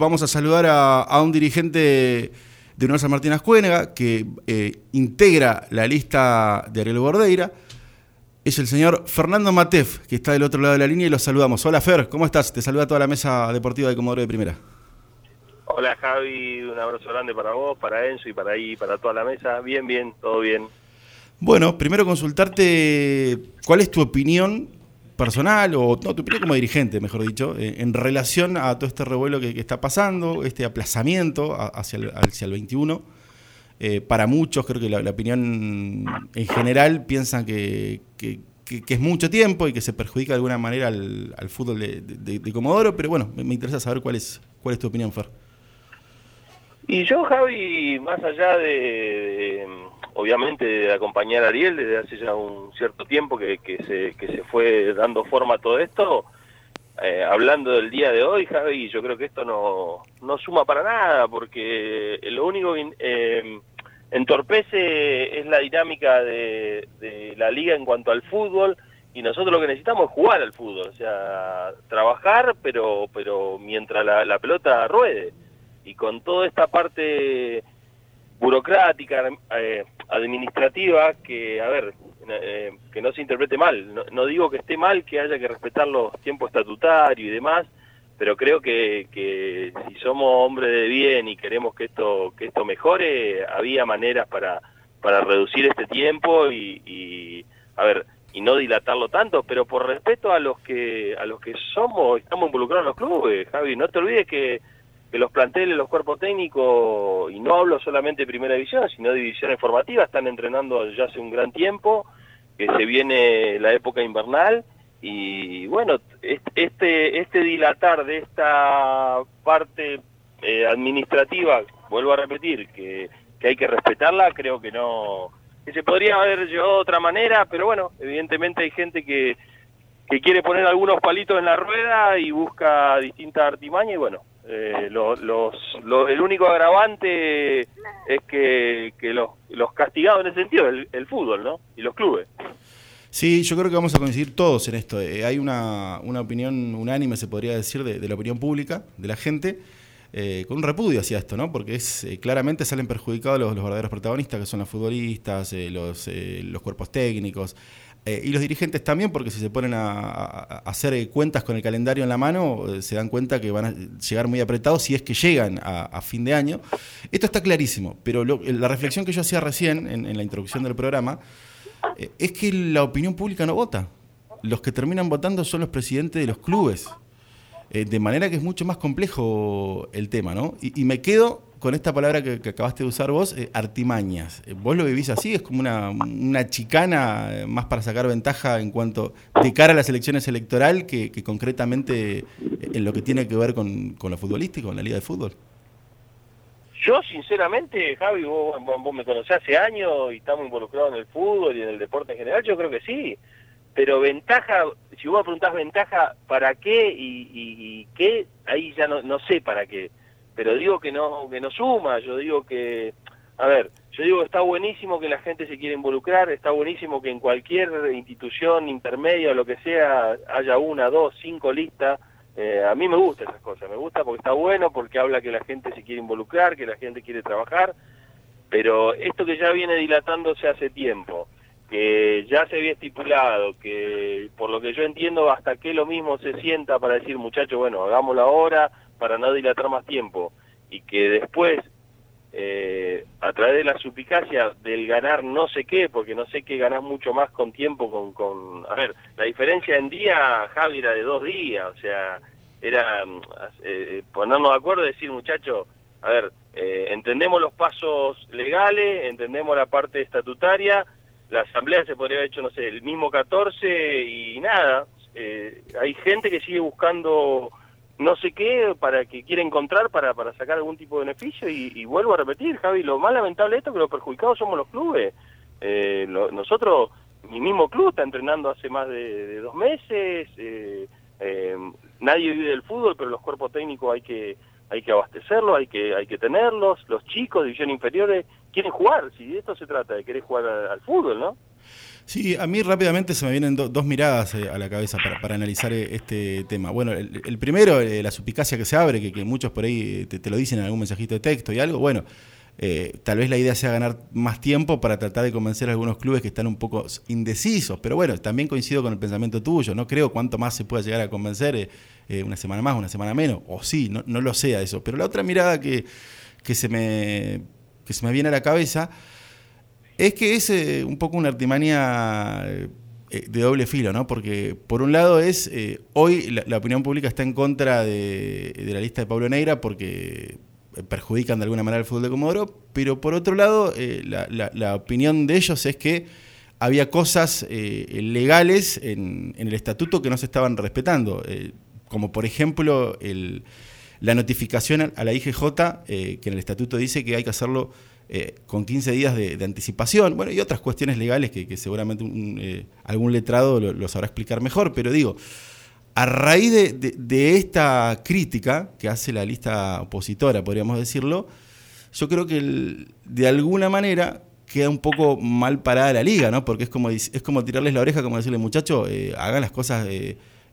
Vamos a saludar a, un dirigente de Universal Martín Ascuénaga que eh, integra la lista de Ariel Bordeira. Es el señor Fernando Matef, que está del otro lado de la línea y lo saludamos. Hola Fer, ¿cómo estás? Te saluda toda la mesa deportiva de Comodoro de Primera. Hola Javi, un abrazo grande para vos, para Enzo y para ahí, para toda la mesa. Bien, bien, todo bien. Bueno, primero consultarte cuál es tu opinión personal, o no, tu opinión como dirigente, mejor dicho, eh, en relación a todo este revuelo que, está pasando, este aplazamiento hacia el, hacia el 21. Eh, para muchos, creo que la, opinión en general piensan que, que, es mucho tiempo y que se perjudica de alguna manera al, fútbol de, Comodoro, pero bueno, me, interesa saber cuál es, cuál es tu opinión, Fer. Y yo, Javi, más allá de obviamente de acompañar a Ariel desde hace ya un cierto tiempo que, que, se, que se fue dando forma a todo esto. Eh, hablando del día de hoy, Javi, yo creo que esto no, no suma para nada, porque lo único que eh, entorpece es la dinámica de, de, la liga en cuanto al fútbol, y nosotros lo que necesitamos es jugar al fútbol, o sea, trabajar, pero, pero mientras la, la pelota ruede. Y con toda esta parte burocrática, eh, administrativa, que, a ver, eh, que no se interprete mal. No, digo que esté mal que haya que respetar los tiempos estatutarios y demás, pero creo que, que si somos hombres de bien y queremos que esto que esto mejore, había maneras para para reducir este tiempo y, y a ver y no dilatarlo tanto, pero por respeto a los que a los que somos estamos involucrados en los clubes, Javi, no te olvides que que los planteles, los cuerpos técnicos, y no hablo solamente de primera división, sino de divisiones formativas, están entrenando ya hace un gran tiempo, que se viene la época invernal, y bueno, este, este dilatar de esta parte eh, administrativa, vuelvo a repetir, que, que hay que respetarla, creo que no, que se podría haber llevado de otra manera, pero bueno, evidentemente hay gente que, que quiere poner algunos palitos en la rueda y busca distintas artimañas, y bueno, eh, los, el único agravante es que, los, los, castigados en ese sentido, el, el, fútbol, ¿no? Y los clubes. Sí, yo creo que vamos a coincidir todos en esto. Eh, hay una, una, opinión unánime, se podría decir, de, la opinión pública, de la gente, eh, con un repudio hacia esto, ¿no? Porque es claramente salen perjudicados los, los verdaderos protagonistas, que son los futbolistas, los, los cuerpos técnicos. Eh, y los dirigentes también, porque si se ponen a, hacer cuentas con el calendario en la mano, eh, se dan cuenta que van a llegar muy apretados si es que llegan a, fin de año. Esto está clarísimo, pero la reflexión que yo hacía recién en, la introducción del programa eh, es que la opinión pública no vota. Los que terminan votando son los presidentes de los clubes. de manera que es mucho más complejo el tema, ¿no? y me quedo con esta palabra que, acabaste de usar vos, eh, artimañas. Eh, ¿Vos lo vivís así? ¿Es como una, chicana eh, más para sacar ventaja en cuanto de cara a las elecciones electorales que, concretamente en lo que tiene que ver con, con lo futbolístico, con la liga de fútbol? Yo, sinceramente, Javi, vos, me conocés hace años y estamos involucrados en el fútbol y en el deporte en general, yo creo que sí. Pero ventaja, si vos me preguntás ventaja, ¿para qué y, qué? Ahí ya no sé para qué pero digo que no que no suma, yo digo que a ver, yo digo está buenísimo que la gente se quiera involucrar, está buenísimo que en cualquier institución intermedia o lo que sea haya una, dos, cinco listas. Eh, a mí me gusta esas cosas, me gusta porque está bueno, porque habla que la gente se quiere involucrar, que la gente quiere trabajar, pero esto que ya viene dilatándose hace tiempo, que ya se había estipulado, que por lo que yo entiendo hasta que lo mismo se sienta para decir muchachos, bueno, hagámoslo ahora, para no dilatar más tiempo y que después eh, a través de la suplicacia del ganar no sé qué, porque no sé qué ganás mucho más con tiempo, con, con... A ver, la diferencia en día, Javi, era de dos días, o sea, era eh, ponernos de acuerdo y decir, muchachos, a ver, eh, entendemos los pasos legales, entendemos la parte estatutaria, la asamblea se podría haber hecho, no sé, el mismo 14 y nada, hay gente que sigue buscando no sé qué para que quiere encontrar para, para sacar algún tipo de beneficio y, vuelvo a repetir, Javi, lo más lamentable de esto es que los perjudicados somos los clubes. Eh, nosotros, mi mismo club está entrenando hace más de, dos meses, eh, eh, nadie vive del fútbol, pero los cuerpos técnicos hay que hay que abastecerlos, hay que hay que tenerlos, los chicos de división inferiores quieren jugar, si de esto se trata, de querer jugar al fútbol, ¿no? Sí, a mí rápidamente se me vienen dos miradas eh, a la cabeza para, analizar eh, este tema. Bueno, el, primero, eh, la suspicacia que se abre, que, muchos por ahí te, lo dicen en algún mensajito de texto y algo. Bueno, tal vez la idea sea ganar más tiempo para tratar de convencer a algunos clubes que están un poco indecisos. Pero bueno, también coincido con el pensamiento tuyo. No creo cuánto más se pueda llegar a convencer, una semana más, una semana menos. O sí, no, no lo sea eso. Pero la otra mirada que, que, se, me, que se me viene a la cabeza es que es eh, un poco una artimaña eh, de doble filo, ¿no? Porque por un lado es, eh, hoy la, opinión pública está en contra de, la lista de Pablo Negra porque perjudican de alguna manera el fútbol de Comodoro, pero por otro lado la, opinión de ellos es que había cosas legales en, el estatuto que no se estaban respetando, como por ejemplo la notificación a la IGJ, que en el estatuto dice que hay que hacerlo eh, con 15 días de, anticipación, bueno, y otras cuestiones legales que, seguramente eh, algún letrado lo, sabrá explicar mejor, pero digo, a raíz de, esta crítica que hace la lista opositora, podríamos decirlo, yo creo que de alguna manera queda un poco mal parada la liga, ¿no? Porque es como, es como tirarles la oreja, como decirle, muchacho, eh, hagan las cosas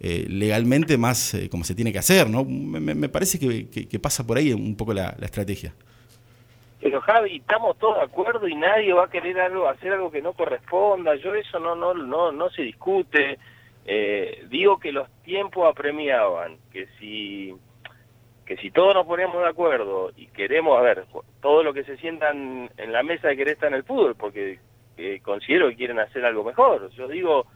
legalmente más como se tiene que hacer, ¿no? Me, parece que, pasa por ahí un poco la estrategia. Pero Javi, estamos todos de acuerdo y nadie va a querer algo, hacer algo que no corresponda. Yo eso no, no, no, no se discute. Eh, digo que los tiempos apremiaban, que si que si todos nos ponemos de acuerdo y queremos, a ver, todo lo que se sientan en la mesa de querer estar en el fútbol, porque eh, considero que quieren hacer algo mejor. Yo digo,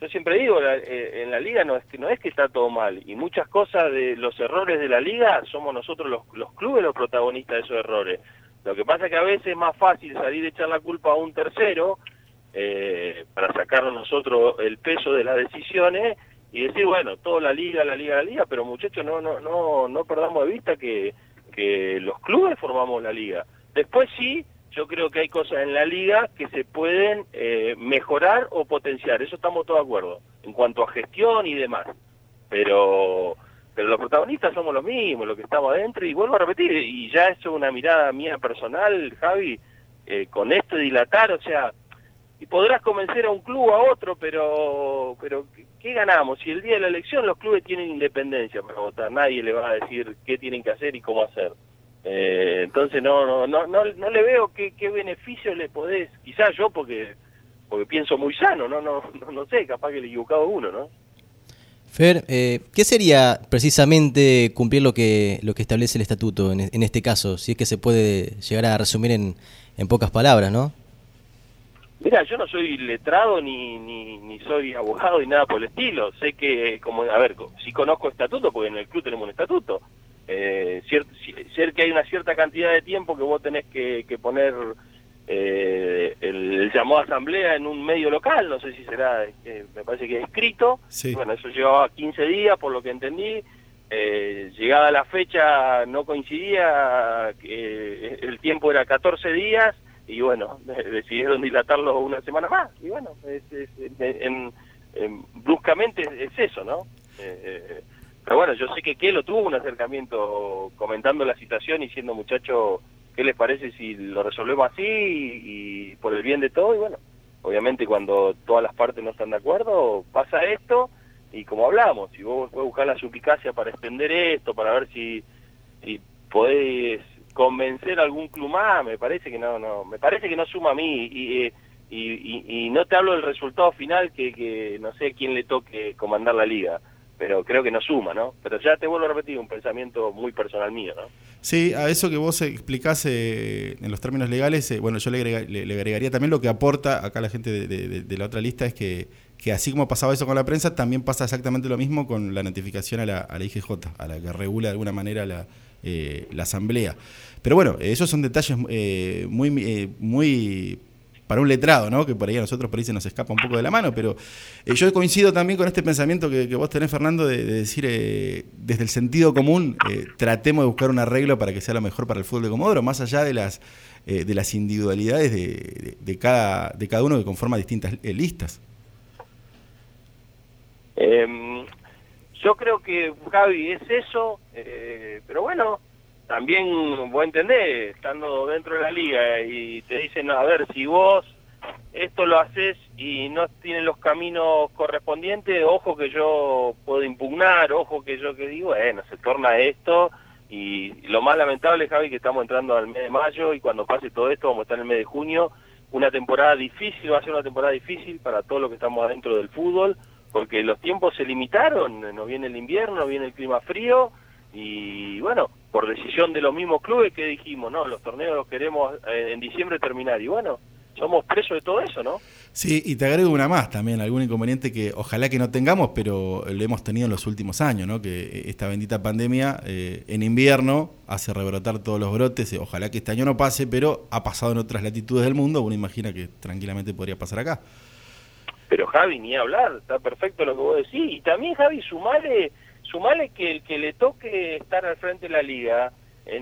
yo siempre digo, eh, en la liga no es que no es que está todo mal y muchas cosas de los errores de la liga somos nosotros los, los clubes los protagonistas de esos errores. Lo que pasa es que a veces es más fácil salir y echar la culpa a un tercero eh, para sacarnos nosotros el peso de las decisiones y decir, bueno, toda la liga, la liga, la liga, pero muchachos, no, no, no, no perdamos de vista que, que los clubes formamos la liga. Después sí, yo creo que hay cosas en la liga que se pueden eh, mejorar o potenciar, eso estamos todos de acuerdo, en cuanto a gestión y demás. Pero pero los protagonistas somos los mismos, los que estamos adentro, y vuelvo a repetir, y ya eso es una mirada mía personal, Javi, eh, con esto dilatar, o sea, y podrás convencer a un club o a otro, pero, pero ¿qué ganamos? Si el día de la elección los clubes tienen independencia para votar, nadie le va a decir qué tienen que hacer y cómo hacer. Eh, entonces no, no, no, no, no le veo qué, qué beneficio le podés, quizás yo porque porque pienso muy sano, no, no, no, no sé, capaz que le he equivocado uno, ¿no? Fer, eh, ¿qué sería precisamente cumplir lo que, lo que establece el estatuto en, en, este caso? Si es que se puede llegar a resumir en, en pocas palabras, ¿no? Mira, yo no soy letrado ni, ni, ni, soy abogado ni nada por el estilo. Sé que, como, a ver, si conozco estatuto, porque en el club tenemos un estatuto. Eh, ser que hay una cierta cantidad de tiempo que vos tenés que, que poner eh, el, llamó a asamblea en un medio local, no sé si será, eh, me parece que es escrito, bueno, eso llevaba 15 días por lo que entendí, eh, llegada la fecha no coincidía, eh, el tiempo era 14 días y bueno, decidieron dilatarlo una semana más. Y bueno, en, bruscamente es, eso, ¿no? Eh, pero bueno, yo sé que Kelo tuvo un acercamiento comentando la situación y siendo muchacho ¿qué les parece si lo resolvemos así y, por el bien de todo? Y bueno, obviamente cuando todas las partes no están de acuerdo, pasa esto y como hablamos, si vos puedes buscar la suplicacia para extender esto, para ver si, si podés convencer a algún club más, me parece que no, no, me parece que no suma a mí y, y, y, no te hablo del resultado final que, que no sé quién le toque comandar la liga pero creo que no suma, ¿no? Pero ya te vuelvo a repetir, un pensamiento muy personal mío, ¿no? Sí, a eso que vos explicás eh, en los términos legales, eh, bueno, yo le, agregaría también lo que aporta acá la gente de, la otra lista, es que, que, así como pasaba eso con la prensa, también pasa exactamente lo mismo con la notificación a la, a IGJ, a la que regula de alguna manera la, eh, la asamblea. Pero bueno, esos son detalles muy, muy para un letrado, ¿no? Que por ahí a nosotros por ahí se nos escapa un poco de la mano, pero eh, yo coincido también con este pensamiento que, vos tenés, Fernando, de, decir, eh, desde el sentido común, eh, tratemos de buscar un arreglo para que sea lo mejor para el fútbol de Comodoro, más allá de las, de las individualidades de, cada, de cada uno que conforma distintas listas. Em, yo creo que, Javi, es eso, pero bueno, también vos entendés, estando dentro de la liga y te dicen, a ver, si vos esto lo haces y no tienes los caminos correspondientes, ojo que yo puedo impugnar, ojo que yo que digo, bueno, se torna esto y lo más lamentable, Javi, que estamos entrando al mes de mayo y cuando pase todo esto vamos a estar en el mes de junio, una temporada difícil, va a ser una temporada difícil para todos los que estamos adentro del fútbol, porque los tiempos se limitaron, no viene el invierno, no viene el clima frío y bueno, por decisión de los mismos clubes que dijimos, no, los torneos los queremos eh, en diciembre terminar y bueno, somos presos de todo eso, ¿no? Sí, y te agrego una más también, algún inconveniente que ojalá que no tengamos, pero lo hemos tenido en los últimos años, ¿no? Que esta bendita pandemia eh, en invierno hace rebrotar todos los brotes, eh, ojalá que este año no pase, pero ha pasado en otras latitudes del mundo, uno imagina que tranquilamente podría pasar acá. Pero Javi, ni hablar, está perfecto lo que vos decís, y también Javi, sumale, sumale que el que le toque estar al frente de la liga,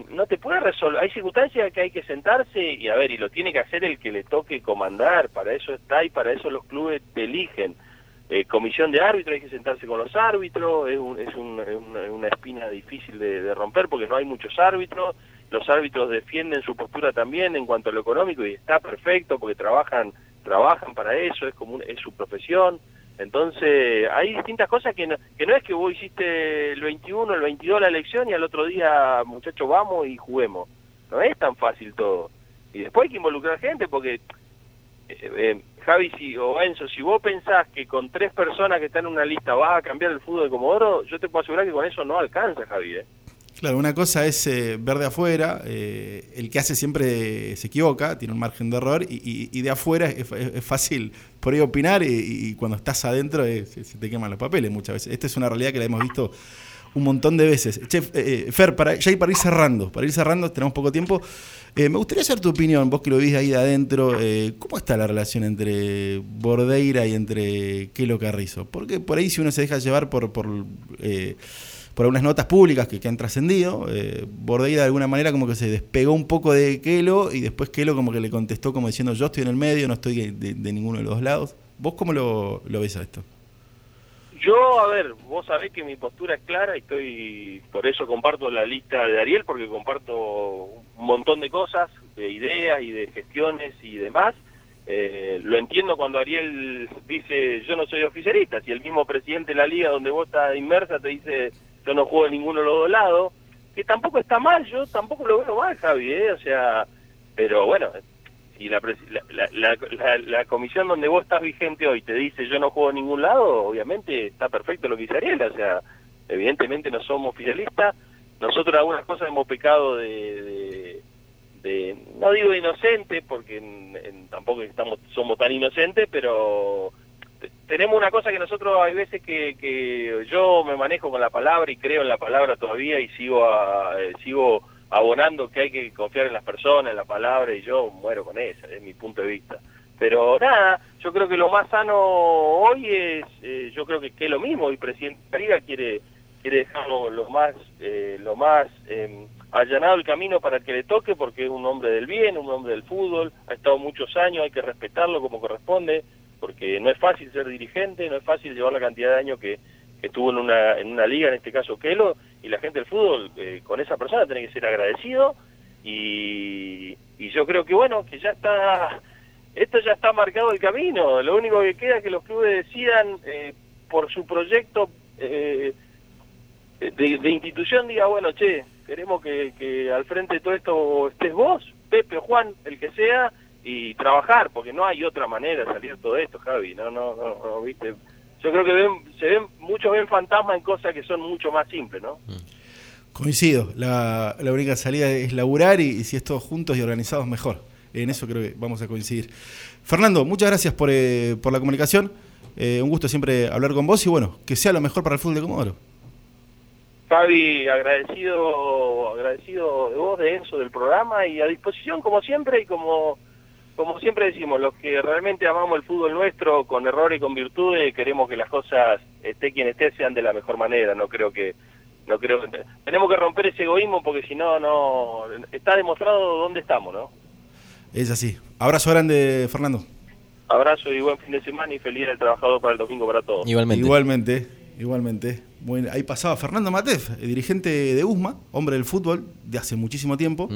no te puede resolver, hay circunstancias que hay que sentarse y a ver, y lo tiene que hacer el que le toque comandar, para eso está y para eso los clubes te eligen. Eh, comisión de árbitros, hay que sentarse con los árbitros, es, es, una, espina difícil de, romper porque no hay muchos árbitros, los árbitros defienden su postura también en cuanto a lo económico y está perfecto porque trabajan trabajan para eso, es como es su profesión. Entonces, hay distintas cosas que no, que no es que vos hiciste el 21, el 22 la elección y al otro día, muchachos, vamos y juguemos. No es tan fácil todo. Y después hay que involucrar gente porque, eh, eh, Javi si, o Enzo, si vos pensás que con tres personas que están en una lista vas a cambiar el fútbol de Comodoro, yo te puedo asegurar que con eso no alcanza, Javi. ¿eh? Claro, una cosa es eh, ver de afuera, eh, el que hace siempre se equivoca, tiene un margen de error, y, de afuera es, fácil por ahí opinar y, cuando estás adentro eh, se, te queman los papeles muchas veces. Esta es una realidad que la hemos visto un montón de veces. Chef, Fer, para, ya para ir cerrando, para ir cerrando, tenemos poco tiempo, me gustaría saber tu opinión, vos que lo viste ahí de adentro, ¿cómo está la relación entre Bordeira y entre Kelo Carrizo? Porque por ahí si uno se deja llevar por por algunas notas públicas que, han trascendido. Eh, Bordeira de alguna manera como que se despegó un poco de Kelo y después Kelo como que le contestó como diciendo yo estoy en el medio, no estoy de, ninguno de los dos lados. ¿Vos cómo lo, ves a esto? Yo, a ver, vos sabés que mi postura es clara y estoy, por eso comparto la lista de Ariel, porque comparto un montón de cosas, de ideas y de gestiones y demás. Eh, lo entiendo cuando Ariel dice yo no soy oficialista, si el mismo presidente de la liga donde vos estás inmersa te dice yo no juego en ninguno de los dos lados, que tampoco está mal, yo tampoco lo veo mal, Javi, ¿eh? o sea, pero bueno, si la, la, la, comisión donde vos estás vigente hoy te dice yo no juego en ningún lado, obviamente está perfecto lo que dice Ariel, o sea, evidentemente no somos oficialistas, nosotros algunas cosas hemos pecado de, de, no digo inocente, porque tampoco estamos somos tan inocentes, pero tenemos una cosa que nosotros hay veces que, que yo me manejo con la palabra y creo en la palabra todavía y sigo eh, sigo abonando que hay que confiar en las personas, en la palabra y yo muero con eso, es mi punto de vista. Pero nada, yo creo que lo más sano hoy es, eh, yo creo que, es lo mismo, el presidente Riga quiere quiere dejarlo lo más eh, lo más em, allanado el camino para que le toque porque es un hombre del bien, un hombre del fútbol, ha estado muchos años, hay que respetarlo como corresponde, porque no es fácil ser dirigente, no es fácil llevar la cantidad de años que, estuvo en una, en una liga, en este caso Kelo, y la gente del fútbol eh, con esa persona tiene que ser agradecido y, y yo creo que bueno, que ya está, esto ya está marcado el camino, lo único que queda es que los clubes decidan eh, por su proyecto eh, de, institución, diga, bueno, che, queremos que, que al frente de todo esto estés vos, Pepe o Juan, el que sea, y trabajar, porque no hay otra manera de salir todo esto, Javi, no, no, no, viste. Yo creo que ven, se ven, muchos ven fantasmas en cosas que son mucho más simples, ¿no? Coincido, la, la única salida es laburar y, si es todos juntos y organizados, mejor. En eso creo que vamos a coincidir. Fernando, muchas gracias por, eh, por la comunicación. Eh, un gusto siempre hablar con vos y bueno, que sea lo mejor para el fútbol de Comodoro. Javi, agradecido, agradecido de vos, de Enzo, del programa y a disposición como siempre y como como siempre decimos, los que realmente amamos el fútbol nuestro, con errores y con virtudes, queremos que las cosas, esté quien esté, sean de la mejor manera. No creo que, no creo, tenemos que romper ese egoísmo porque si no, no, está demostrado dónde estamos, ¿no? Es así. Abrazo grande, Fernando. Abrazo y buen fin de semana y feliz el trabajador para el domingo para todos. Igualmente. Igualmente, igualmente. Bueno, ahí pasaba Fernando Matef, dirigente de USMA, hombre del fútbol de hace muchísimo tiempo.